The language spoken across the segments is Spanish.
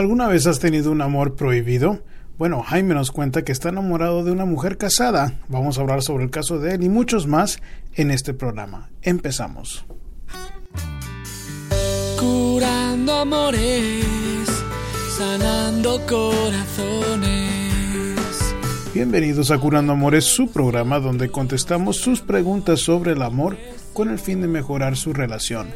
¿Alguna vez has tenido un amor prohibido? Bueno, Jaime nos cuenta que está enamorado de una mujer casada. Vamos a hablar sobre el caso de él y muchos más en este programa. Empezamos. Curando amores, sanando corazones. Bienvenidos a Curando Amores, su programa donde contestamos sus preguntas sobre el amor con el fin de mejorar su relación.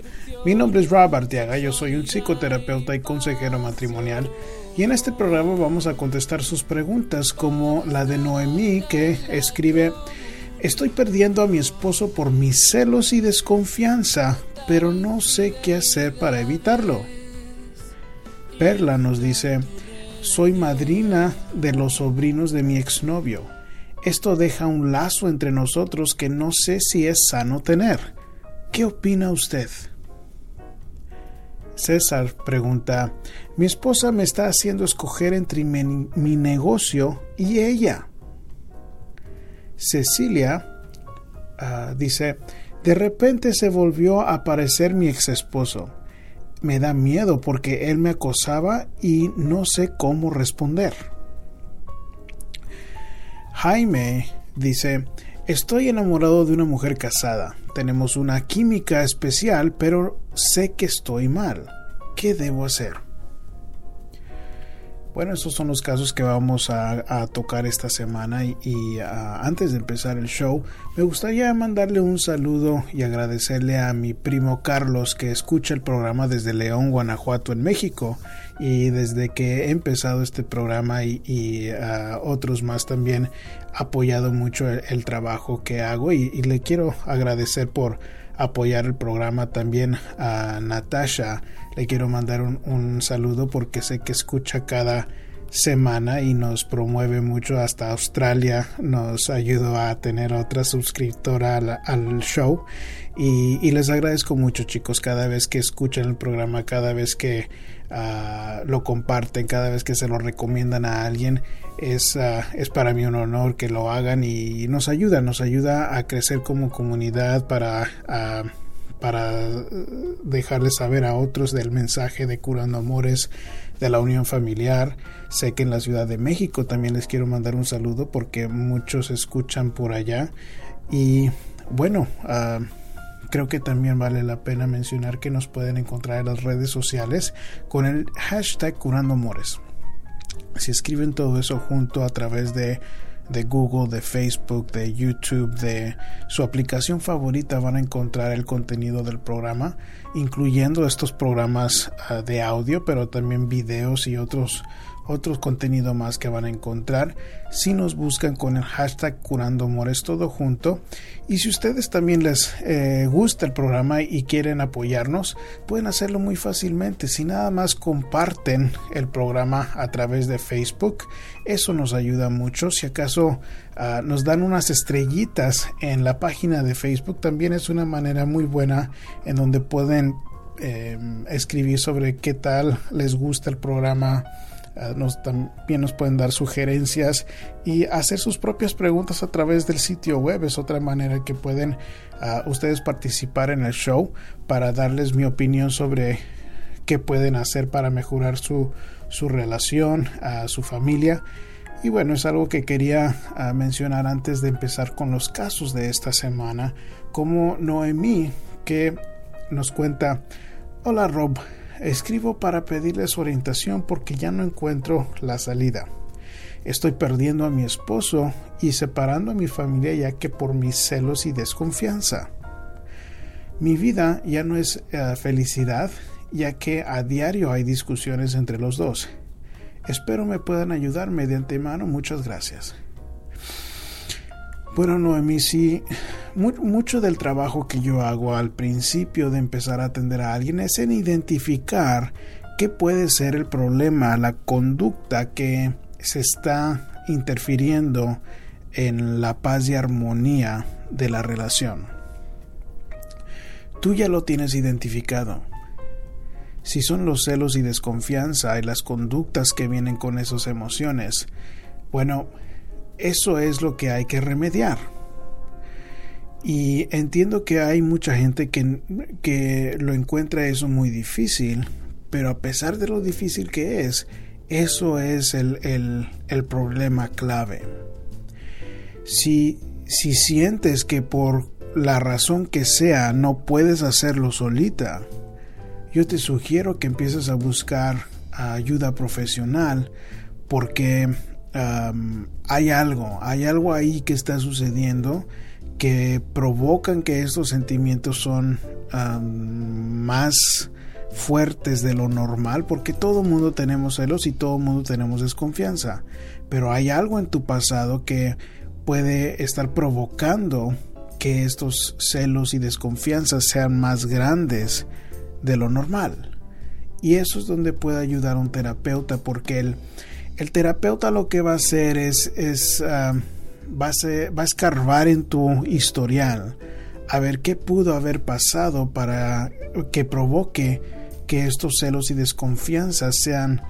Mi nombre es Rob Arteaga, yo soy un psicoterapeuta y consejero matrimonial y en este programa vamos a contestar sus preguntas como la de Noemí que escribe Estoy perdiendo a mi esposo por mis celos y desconfianza, pero no sé qué hacer para evitarlo. Perla nos dice Soy madrina de los sobrinos de mi exnovio. Esto deja un lazo entre nosotros que no sé si es sano tener. ¿Qué opina usted? César pregunta, mi esposa me está haciendo escoger entre mi, negocio y ella. Cecilia ah, dice, de repente se volvió a aparecer mi ex esposo. Me da miedo porque él me acosaba y no sé cómo responder. Jaime dice, estoy enamorado de una mujer casada. Tenemos una química especial, pero sé que estoy mal. ¿Qué debo hacer? Bueno, esos son los casos que vamos a, tocar esta semana y, ah, antes de empezar el show, me gustaría mandarle un saludo y agradecerle a mi primo Carlos que escucha el programa desde León, Guanajuato, en México y desde que he empezado este programa y, ah, otros más también ha apoyado mucho el, trabajo que hago y le quiero agradecer por apoyar el programa también a Natasha. Le quiero mandar un, saludo porque sé que escucha cada semana y nos promueve mucho hasta Australia. Nos ayudó a tener otra suscriptora al, show. Y, les agradezco mucho chicos cada vez que escuchan el programa, cada vez que ah, lo comparten, cada vez que se lo recomiendan a alguien es, ah, es para mí un honor que lo hagan y nos ayuda, nos ayuda a crecer como comunidad para, ah, para dejarles saber a otros del mensaje de Curando Amores de la Unión Familiar. Sé que en la Ciudad de México también les quiero mandar un saludo porque muchos escuchan por allá y bueno, ah, creo que también vale la pena mencionar que nos pueden encontrar en las redes sociales con el hashtag Curando Amores si escriben todo eso junto a través de, Google, de Facebook, de YouTube, de su aplicación favorita, van a encontrar el contenido del programa, incluyendo estos programas ah, de audio, pero también videos y otros otro contenido más que van a encontrar. Si nos buscan con el hashtag curando amores todo junto. Y si ustedes también les eh, gusta el programa y quieren apoyarnos pueden hacerlo muy fácilmente. Si nada más comparten el programa a través de Facebook eso nos ayuda mucho. Si acaso ah, nos dan unas estrellitas en la página de Facebook también es una manera muy buena en donde pueden eh, escribir sobre qué tal les gusta el programa nos, también nos pueden dar sugerencias y hacer sus propias preguntas a través del sitio web. Es otra manera que pueden ah, ustedes participar en el show para darles mi opinión sobre qué pueden hacer para mejorar su, su relación, a su familia. Y bueno, es algo que quería ah, mencionar antes de empezar con los casos de esta semana, como Noemí, que nos cuenta, hola Rob, Escribo para pedirles orientación porque ya no encuentro la salida. Estoy perdiendo a mi esposo y separando a mi familia ya que por mis celos y desconfianza. Mi vida ya no es eh, felicidad ya que a diario hay discusiones entre los dos. Espero me puedan ayudar mediante mano. Muchas gracias. Bueno, Noemí, sí, mucho del trabajo que yo hago al principio de empezar a atender a alguien es en identificar qué puede ser el problema, la conducta que se está interfiriendo en la paz y armonía de la relación. Tú ya lo tienes identificado. Si son los celos y desconfianza y las conductas que vienen con esas emociones, bueno, eso es lo que hay que remediar. Y entiendo que hay mucha gente que, que lo encuentra eso muy difícil, pero a pesar de lo difícil que es, eso es el, el problema clave. Si, si sientes que por la razón que sea no puedes hacerlo solita, yo te sugiero que empieces a buscar ayuda profesional porque hay algo, hay algo ahí que está sucediendo que provocan que estos sentimientos son más fuertes de lo normal porque todo mundo tenemos celos y todo mundo tenemos desconfianza. Pero hay algo en tu pasado que puede estar provocando que estos celos y desconfianzas sean más grandes de lo normal. Y eso es donde puede ayudar un terapeuta porque el, el terapeuta lo que va a hacer es, va, a escarbar en tu historial a ver qué pudo haber pasado para que provoque que estos celos y desconfianzas sean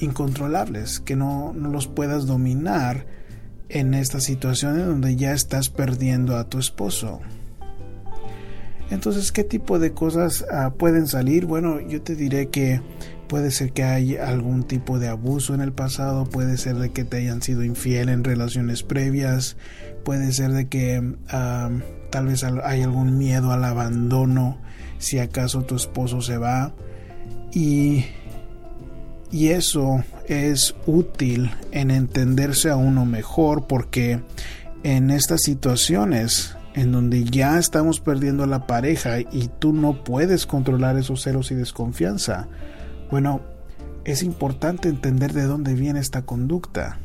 incontrolables, que no, no, los puedas dominar en esta situación en donde ya estás perdiendo a tu esposo. Entonces, ¿qué tipo de cosas ah, pueden salir? Bueno, yo te diré que puede ser que haya algún tipo de abuso en el pasado, puede ser de que te hayan sido infiel en relaciones previas, puede ser de que tal vez hay algún miedo al abandono si acaso tu esposo se va. Y, y eso es útil en entenderse a uno mejor porque en estas situaciones en donde ya estamos perdiendo a la pareja y tú no puedes controlar esos celos y desconfianza, bueno, es importante entender de dónde viene esta conducta,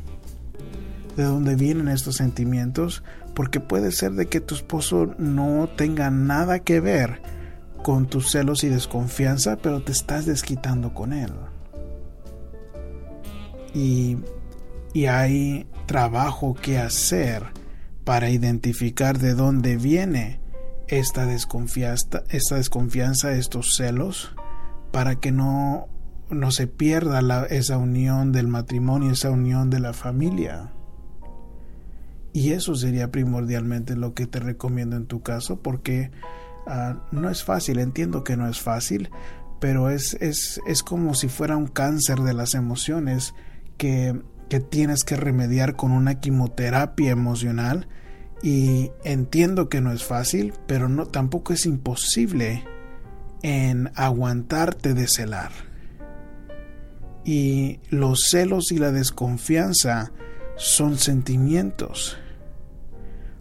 de dónde vienen estos sentimientos, porque puede ser de que tu esposo no tenga nada que ver con tus celos y desconfianza, pero te estás desquitando con él. Y, y hay trabajo que hacer para identificar de dónde viene esta esta desconfianza, estos celos, para que no, no se pierda esa unión del matrimonio, esa unión de la familia. Y eso sería primordialmente lo que te recomiendo en tu caso, porque ah, no es fácil, entiendo que no es fácil, pero es, es, es como si fuera un cáncer de las emociones que que tienes que remediar con una quimioterapia emocional y entiendo que no es fácil, pero no tampoco es imposible en aguantarte de celar. Y los celos y la desconfianza son sentimientos.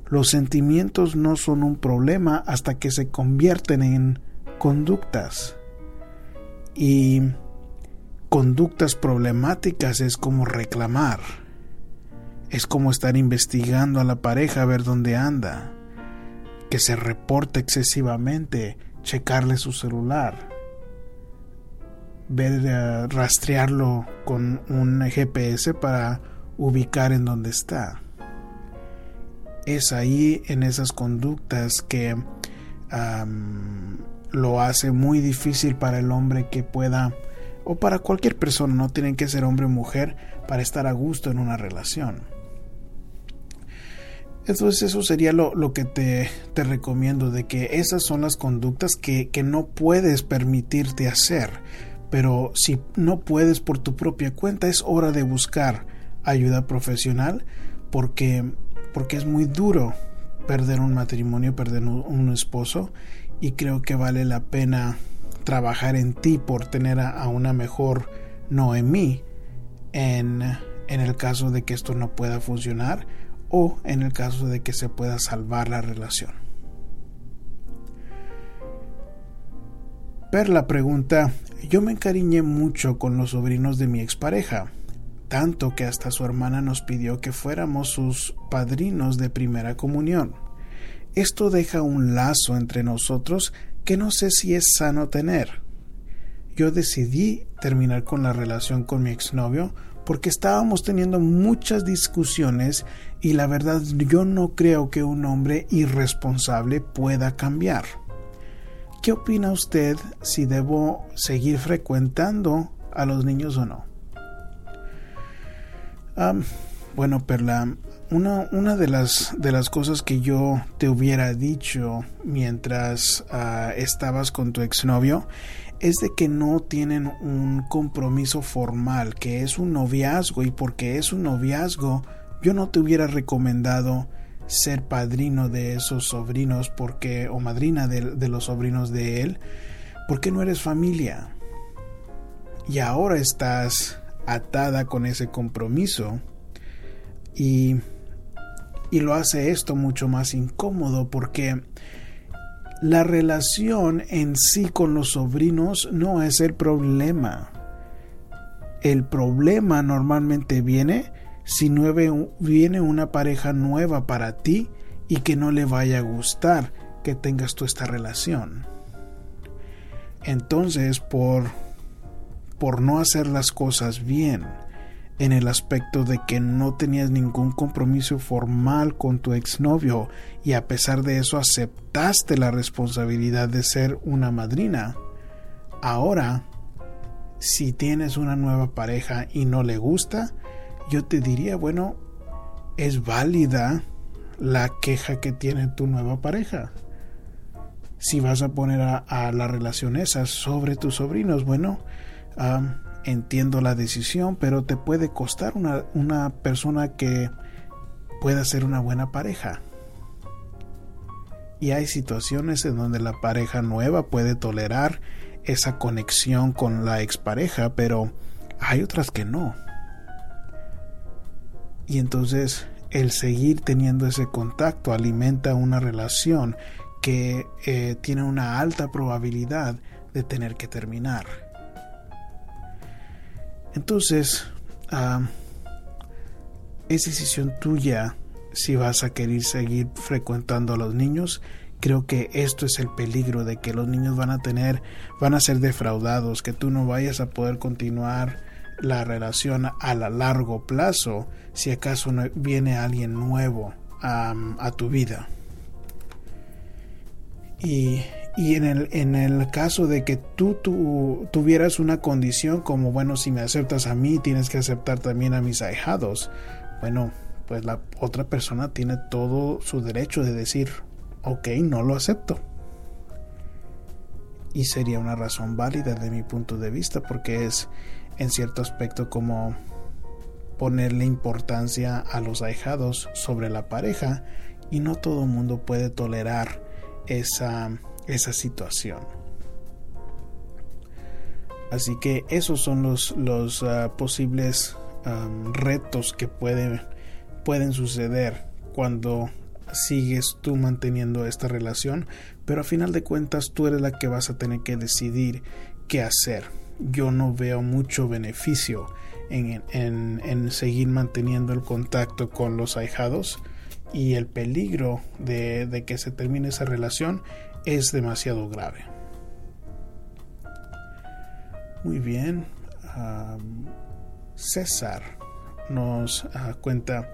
Los sentimientos no son un problema hasta que se convierten en conductas. Y conductas problemáticas es como reclamar. Es como estar investigando a la pareja a ver dónde anda. Que se reporte excesivamente, checarle su celular. Ver, rastrearlo con un GPS para ubicar en dónde está. Es ahí en esas conductas que lo hace muy difícil para el hombre que pueda o para cualquier persona, no tienen que ser hombre o mujer para estar a gusto en una relación. Entonces eso sería lo, que te, te, recomiendo, de que esas son las conductas que, que no puedes permitirte hacer, pero si no puedes por tu propia cuenta es hora de buscar ayuda profesional porque, porque es muy duro perder un matrimonio, perder un esposo y creo que vale la pena trabajar en ti por tener a, una mejor Noemí en, en el caso de que esto no pueda funcionar o en el caso de que se pueda salvar la relación. Perla pregunta, yo me encariñé mucho con los sobrinos de mi expareja, tanto que hasta su hermana nos pidió que fuéramos sus padrinos de primera comunión. Esto deja un lazo entre nosotros que no sé si es sano tener. Yo decidí terminar con la relación con mi exnovio porque estábamos teniendo muchas discusiones y la verdad yo no creo que un hombre irresponsable pueda cambiar. ¿Qué opina usted si debo seguir frecuentando a los niños o no? bueno, Perla, una, una de, las, de las cosas que yo te hubiera dicho mientras ah, estabas con tu exnovio es de que no tienen un compromiso formal, que es un noviazgo y porque es un noviazgo yo no te hubiera recomendado ser padrino de esos sobrinos porque o madrina de, los sobrinos de él porque no eres familia y ahora estás atada con ese compromiso y, y lo hace esto mucho más incómodo porque la relación en sí con los sobrinos no es el problema. El problema normalmente viene si viene una pareja nueva para ti y que no le vaya a gustar que tengas tú esta relación. Entonces, por por no hacer las cosas bien, en el aspecto de que no tenías ningún compromiso formal con tu exnovio y a pesar de eso aceptaste la responsabilidad de ser una madrina. Ahora, si tienes una nueva pareja y no le gusta, yo te diría, bueno, es válida la queja que tiene tu nueva pareja. Si vas a poner a, la relación esa sobre tus sobrinos, bueno, entiendo la decisión, pero te puede costar una, una persona que pueda ser una buena pareja. Y hay situaciones en donde la pareja nueva puede tolerar esa conexión con la expareja, pero hay otras que no. Y entonces el seguir teniendo ese contacto alimenta una relación que eh, tiene una alta probabilidad de tener que terminar. Entonces, es decisión tuya si vas a querer seguir frecuentando a los niños. Creo que esto es el peligro de que los niños van a tener, van a ser defraudados, que tú no vayas a poder continuar la relación a largo plazo si acaso viene alguien nuevo a tu vida. Y y en el, en el caso de que tú, tuvieras una condición como, bueno, si me aceptas a mí, tienes que aceptar también a mis ahijados, bueno, pues la otra persona tiene todo su derecho de decir, ok, no lo acepto. Y sería una razón válida de mi punto de vista porque es en cierto aspecto como ponerle importancia a los ahijados sobre la pareja y no todo el mundo puede tolerar esa esa situación. Así que esos son los, los ah, posibles retos que pueden, pueden suceder cuando sigues tú manteniendo esta relación, pero a final de cuentas tú eres la que vas a tener que decidir qué hacer. Yo no veo mucho beneficio en, en, en seguir manteniendo el contacto con los ahijados y el peligro de, de que se termine esa relación es demasiado grave. Muy bien. César nos ah, cuenta,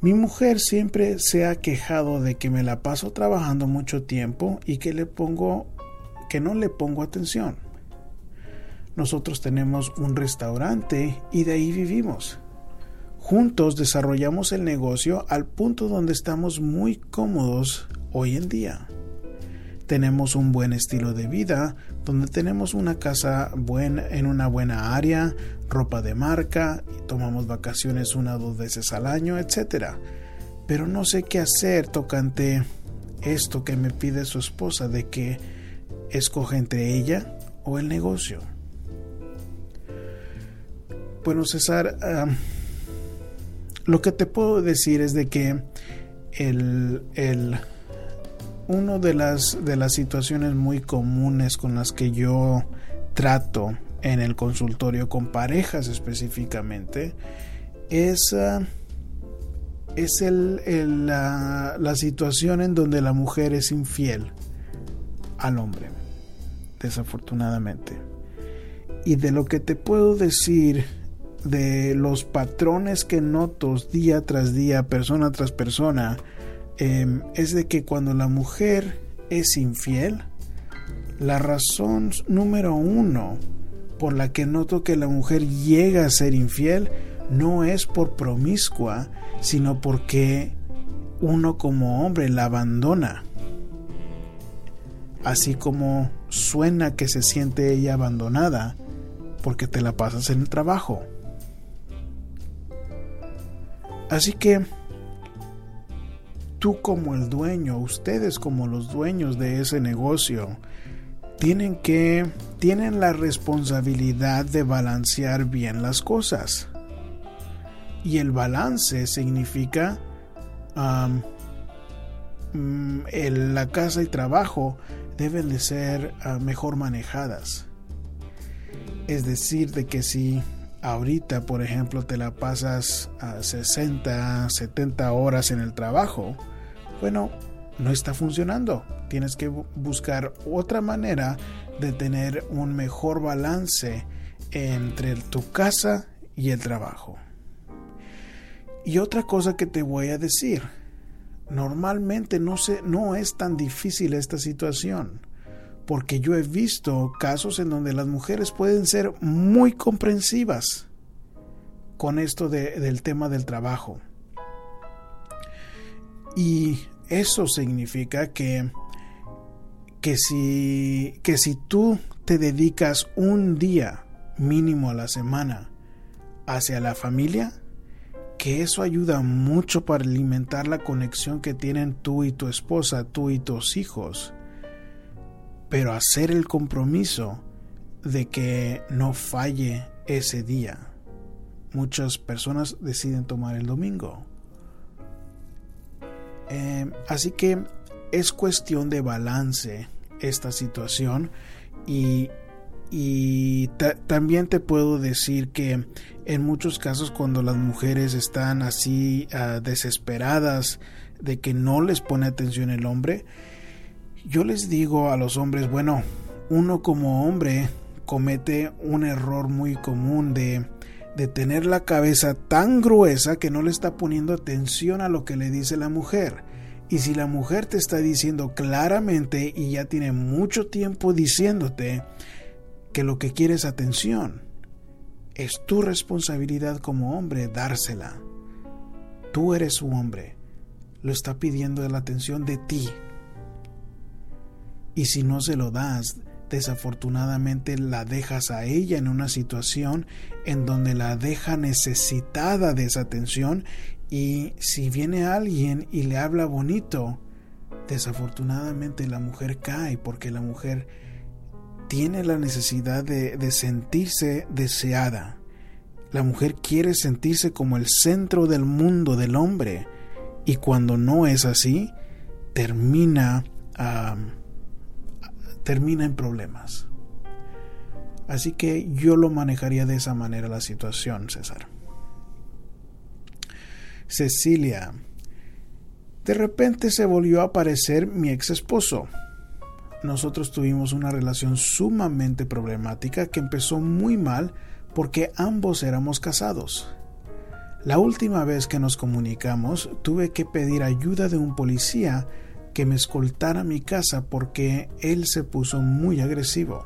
mi mujer siempre se ha quejado de que me la paso trabajando mucho tiempo y que le pongo que no le pongo atención. Nosotros tenemos un restaurante y de ahí vivimos. Juntos desarrollamos el negocio al punto donde estamos muy cómodos hoy en día tenemos un buen estilo de vida, donde tenemos una casa buena, en una buena área, ropa de marca, tomamos vacaciones una o dos veces al año, etc. Pero no sé qué hacer tocante esto que me pide su esposa de que escoja entre ella o el negocio. Bueno, César, lo que te puedo decir es de que el, el una de las, de las situaciones muy comunes con las que yo trato en el consultorio con parejas específicamente es, es el, la, la situación en donde la mujer es infiel al hombre, desafortunadamente. Y de lo que te puedo decir de los patrones que noto día tras día, persona tras persona, Em, es de que cuando la mujer es infiel, la razón número uno por la que noto que la mujer llega a ser infiel no es por promiscua, sino porque uno como hombre la abandona. Así como suena que se siente ella abandonada porque te la pasas en el trabajo. Así que tú como el dueño, ustedes como los dueños de ese negocio, tienen que tienen la responsabilidad de balancear bien las cosas. Y el balance significa mm, la casa y trabajo deben de ser ah, mejor manejadas. Es decir, de que si ahorita, por ejemplo, te la pasas a 60, 70 horas en el trabajo, bueno, no está funcionando. Tienes que buscar otra manera de tener un mejor balance entre tu casa y el trabajo. Y otra cosa que te voy a decir, normalmente no, se, no es tan difícil esta situación, porque yo he visto casos en donde las mujeres pueden ser muy comprensivas con esto del tema del trabajo. Y eso significa que, que, si, que si tú te dedicas un día mínimo a la semana hacia la familia, que eso ayuda mucho para alimentar la conexión que tienen tú y tu esposa, tú y tus hijos. Pero hacer el compromiso de que no falle ese día. Muchas personas deciden tomar el domingo. Eh, así que es cuestión de balance esta situación y, y también te puedo decir que en muchos casos cuando las mujeres están así ah, desesperadas de que no les pone atención el hombre, yo les digo a los hombres, bueno, uno como hombre comete un error muy común de, de tener la cabeza tan gruesa que no le está poniendo atención a lo que le dice la mujer. Y si la mujer te está diciendo claramente y ya tiene mucho tiempo diciéndote que lo que quiere es atención, es tu responsabilidad como hombre dársela. Tú eres su hombre. Lo está pidiendo la atención de ti. Y si no se lo das, desafortunadamente la dejas a ella en una situación en donde la deja necesitada de esa atención y si viene alguien y le habla bonito, desafortunadamente la mujer cae porque la mujer tiene la necesidad de, sentirse deseada. La mujer quiere sentirse como el centro del mundo del hombre y cuando no es así, termina, termina en problemas. Así que yo lo manejaría de esa manera la situación, César. Cecilia. De repente se volvió a aparecer mi ex esposo nosotros tuvimos una relación sumamente problemática que empezó muy mal porque ambos éramos casados. La última vez que nos comunicamos tuve que pedir ayuda de un policía que me escoltara a mi casa porque él se puso muy agresivo.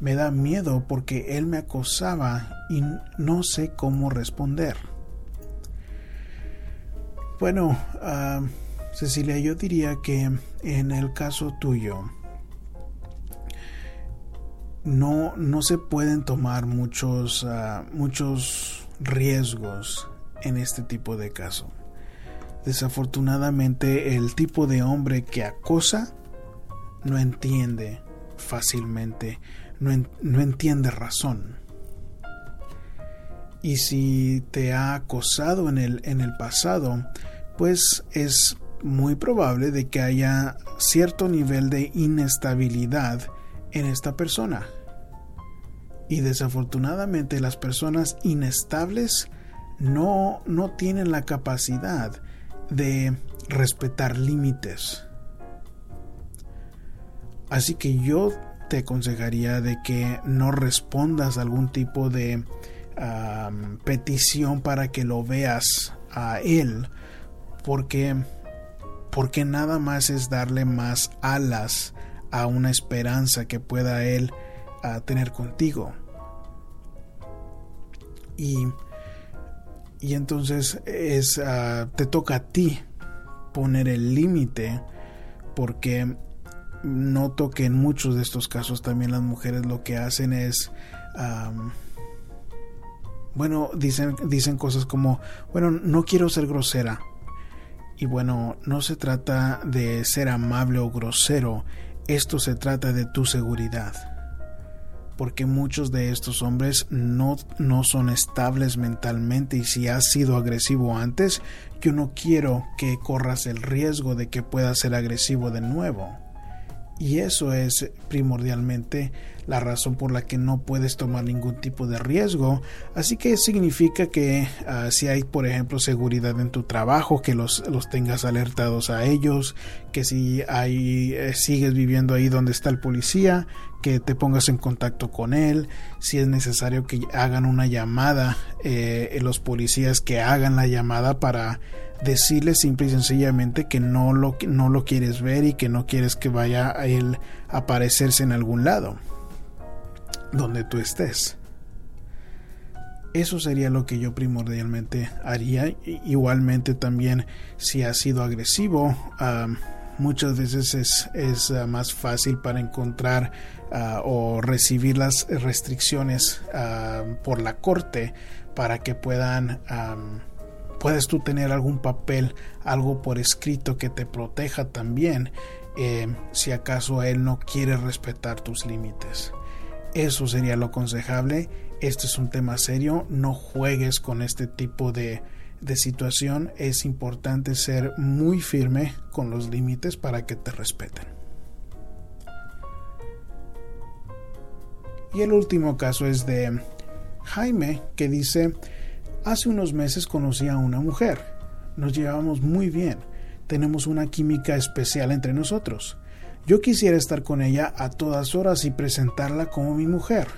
Me da miedo porque él me acosaba y no sé cómo responder. Bueno, ah, Cecilia, yo diría que en el caso tuyo, no, no se pueden tomar muchos, ah, muchos riesgos en este tipo de caso. Desafortunadamente el tipo de hombre que acosa no entiende fácilmente, no, no entiende razón. Y si te ha acosado en el, en el pasado, pues es muy probable de que haya cierto nivel de inestabilidad en esta persona. Y desafortunadamente las personas inestables no, no tienen la capacidad de respetar límites. Así que yo te aconsejaría de que no respondas a algún tipo de petición para que lo veas a él, porque, porque nada más es darle más alas a una esperanza que pueda él a tener contigo. Y, y entonces es, ah, te toca a ti poner el límite porque noto que en muchos de estos casos también las mujeres lo que hacen es bueno dicen dicen cosas como bueno no quiero ser grosera y bueno no se trata de ser amable o grosero esto se trata de tu seguridad porque muchos de estos hombres no, no son estables mentalmente y si has sido agresivo antes, yo no quiero que corras el riesgo de que puedas ser agresivo de nuevo. Y eso es primordialmente la razón por la que no puedes tomar ningún tipo de riesgo. Así que significa que ah, si hay, por ejemplo, seguridad en tu trabajo, que los, los tengas alertados a ellos, que si hay, eh, sigues viviendo ahí donde está el policía, que te pongas en contacto con él, si es necesario que hagan una llamada, eh, los policías que hagan la llamada para decirle simple y sencillamente que no lo, no lo quieres ver y que no quieres que vaya a él aparecerse en algún lado donde tú estés. Eso sería lo que yo primordialmente haría. Igualmente también si ha sido agresivo, muchas veces es, es ah, más fácil para encontrar ah, o recibir las restricciones ah, por la corte para que puedan puedes tú tener algún papel, algo por escrito que te proteja también eh, si acaso él no quiere respetar tus límites. Eso sería lo aconsejable. Este es un tema serio. No juegues con este tipo de, de situación. Es importante ser muy firme con los límites para que te respeten. Y el último caso es de Jaime, que dice, Hace unos meses conocí a una mujer. Nos llevamos muy bien. Tenemos una química especial entre nosotros. Yo quisiera estar con ella a todas horas y presentarla como mi mujer.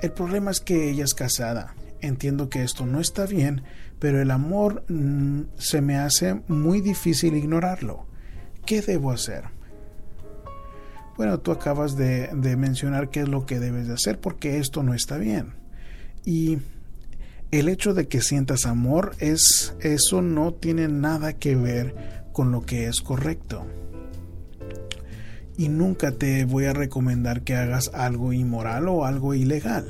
El problema es que ella es casada. Entiendo que esto no está bien, pero el amor mm, se me hace muy difícil ignorarlo. ¿Qué debo hacer? Bueno, tú acabas de, de mencionar qué es lo que debes de hacer porque esto no está bien. Y el hecho de que sientas amor es eso no tiene nada que ver con lo que es correcto. Y nunca te voy a recomendar que hagas algo inmoral o algo ilegal.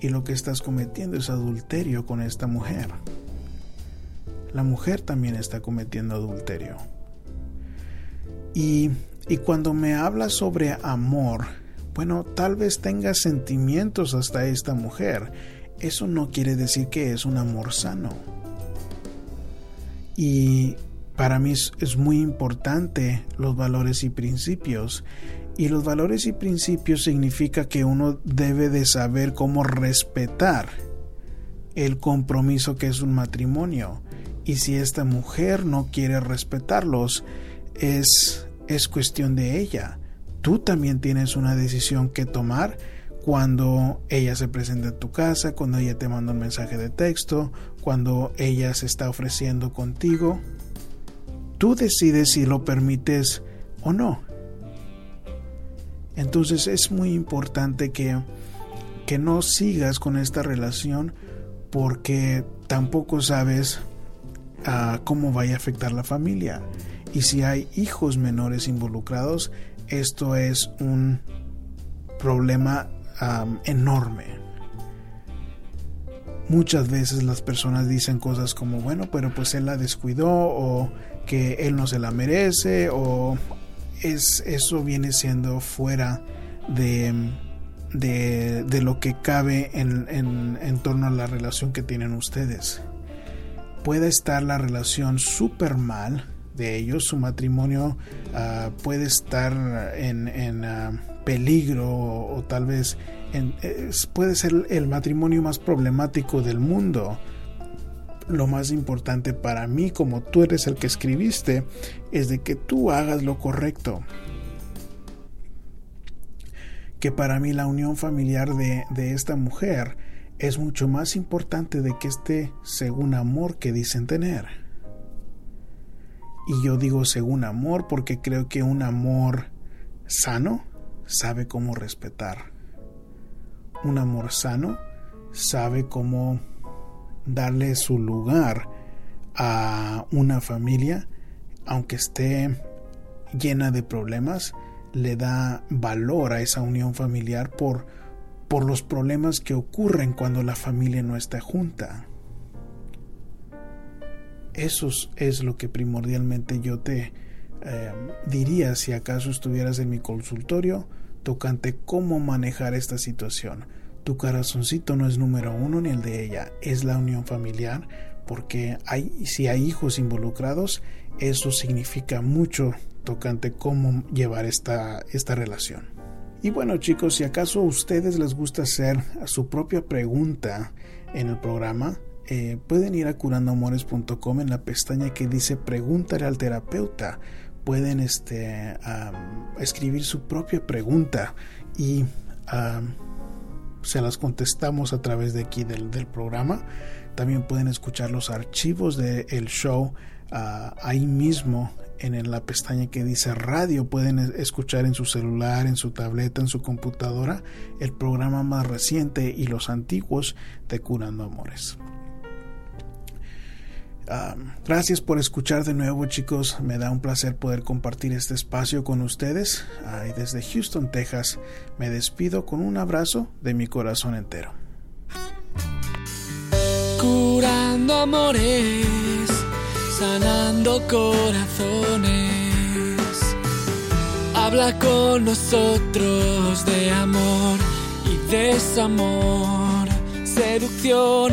Y lo que estás cometiendo es adulterio con esta mujer. La mujer también está cometiendo adulterio. Y, y cuando me hablas sobre amor, bueno, tal vez tengas sentimientos hasta esta mujer eso no quiere decir que es un amor sano. Y para mí es, muy importante los valores y principios. Y los valores y principios significa que uno debe de saber cómo respetar el compromiso que es un matrimonio. Y si esta mujer no quiere respetarlos, es, es cuestión de ella. Tú también tienes una decisión que tomar cuando ella se presenta en tu casa, cuando ella te manda un mensaje de texto, cuando ella se está ofreciendo contigo. Tú decides si lo permites o no. Entonces es muy importante que, que no sigas con esta relación porque tampoco sabes ah, cómo vaya a afectar la familia. Y si hay hijos menores involucrados, esto es un problema enorme. Muchas veces las personas dicen cosas como, bueno, pero pues él la descuidó o que él no se la merece o es, eso viene siendo fuera de, de, lo que cabe en, en, torno a la relación que tienen ustedes. Puede estar la relación súper mal de ellos, su matrimonio ah, puede estar en, en ah, peligro o, tal vez puede ser el matrimonio más problemático del mundo. Lo más importante para mí, como tú eres el que escribiste, es de que tú hagas lo correcto. Que para mí la unión familiar de, de esta mujer es mucho más importante de que este según amor que dicen tener. Y yo digo según amor porque creo que un amor sano sabe cómo respetar. Un amor sano sabe cómo darle su lugar a una familia, aunque esté llena de problemas le da valor a esa unión familiar por, por los problemas que ocurren cuando la familia no está junta. Eso es lo que primordialmente yo te eh, diría si acaso estuvieras en mi consultorio tocante cómo manejar esta situación. Tu corazoncito no es número uno ni el de ella, es la unión familiar, porque hay, si hay hijos involucrados, eso significa mucho tocante cómo llevar esta, esta relación. Y bueno chicos, si acaso a ustedes les gusta hacer su propia pregunta en el programa, eh, pueden ir a curandoamores.com en la pestaña que dice pregúntale al terapeuta. Pueden este, escribir su propia pregunta y se las contestamos a través de aquí del, programa. También pueden escuchar los archivos del show ah, ahí mismo en la pestaña que dice radio pueden escuchar en su celular, en su tableta, en su computadora el programa más reciente y los antiguos de Curando Amores. Gracias por escuchar de nuevo chicos, me da un placer poder compartir este espacio con ustedes. y desde Houston, Texas, me despido con un abrazo de mi corazón entero. Curando amores sanando corazones. Habla con nosotros de amor y desamor, seducción,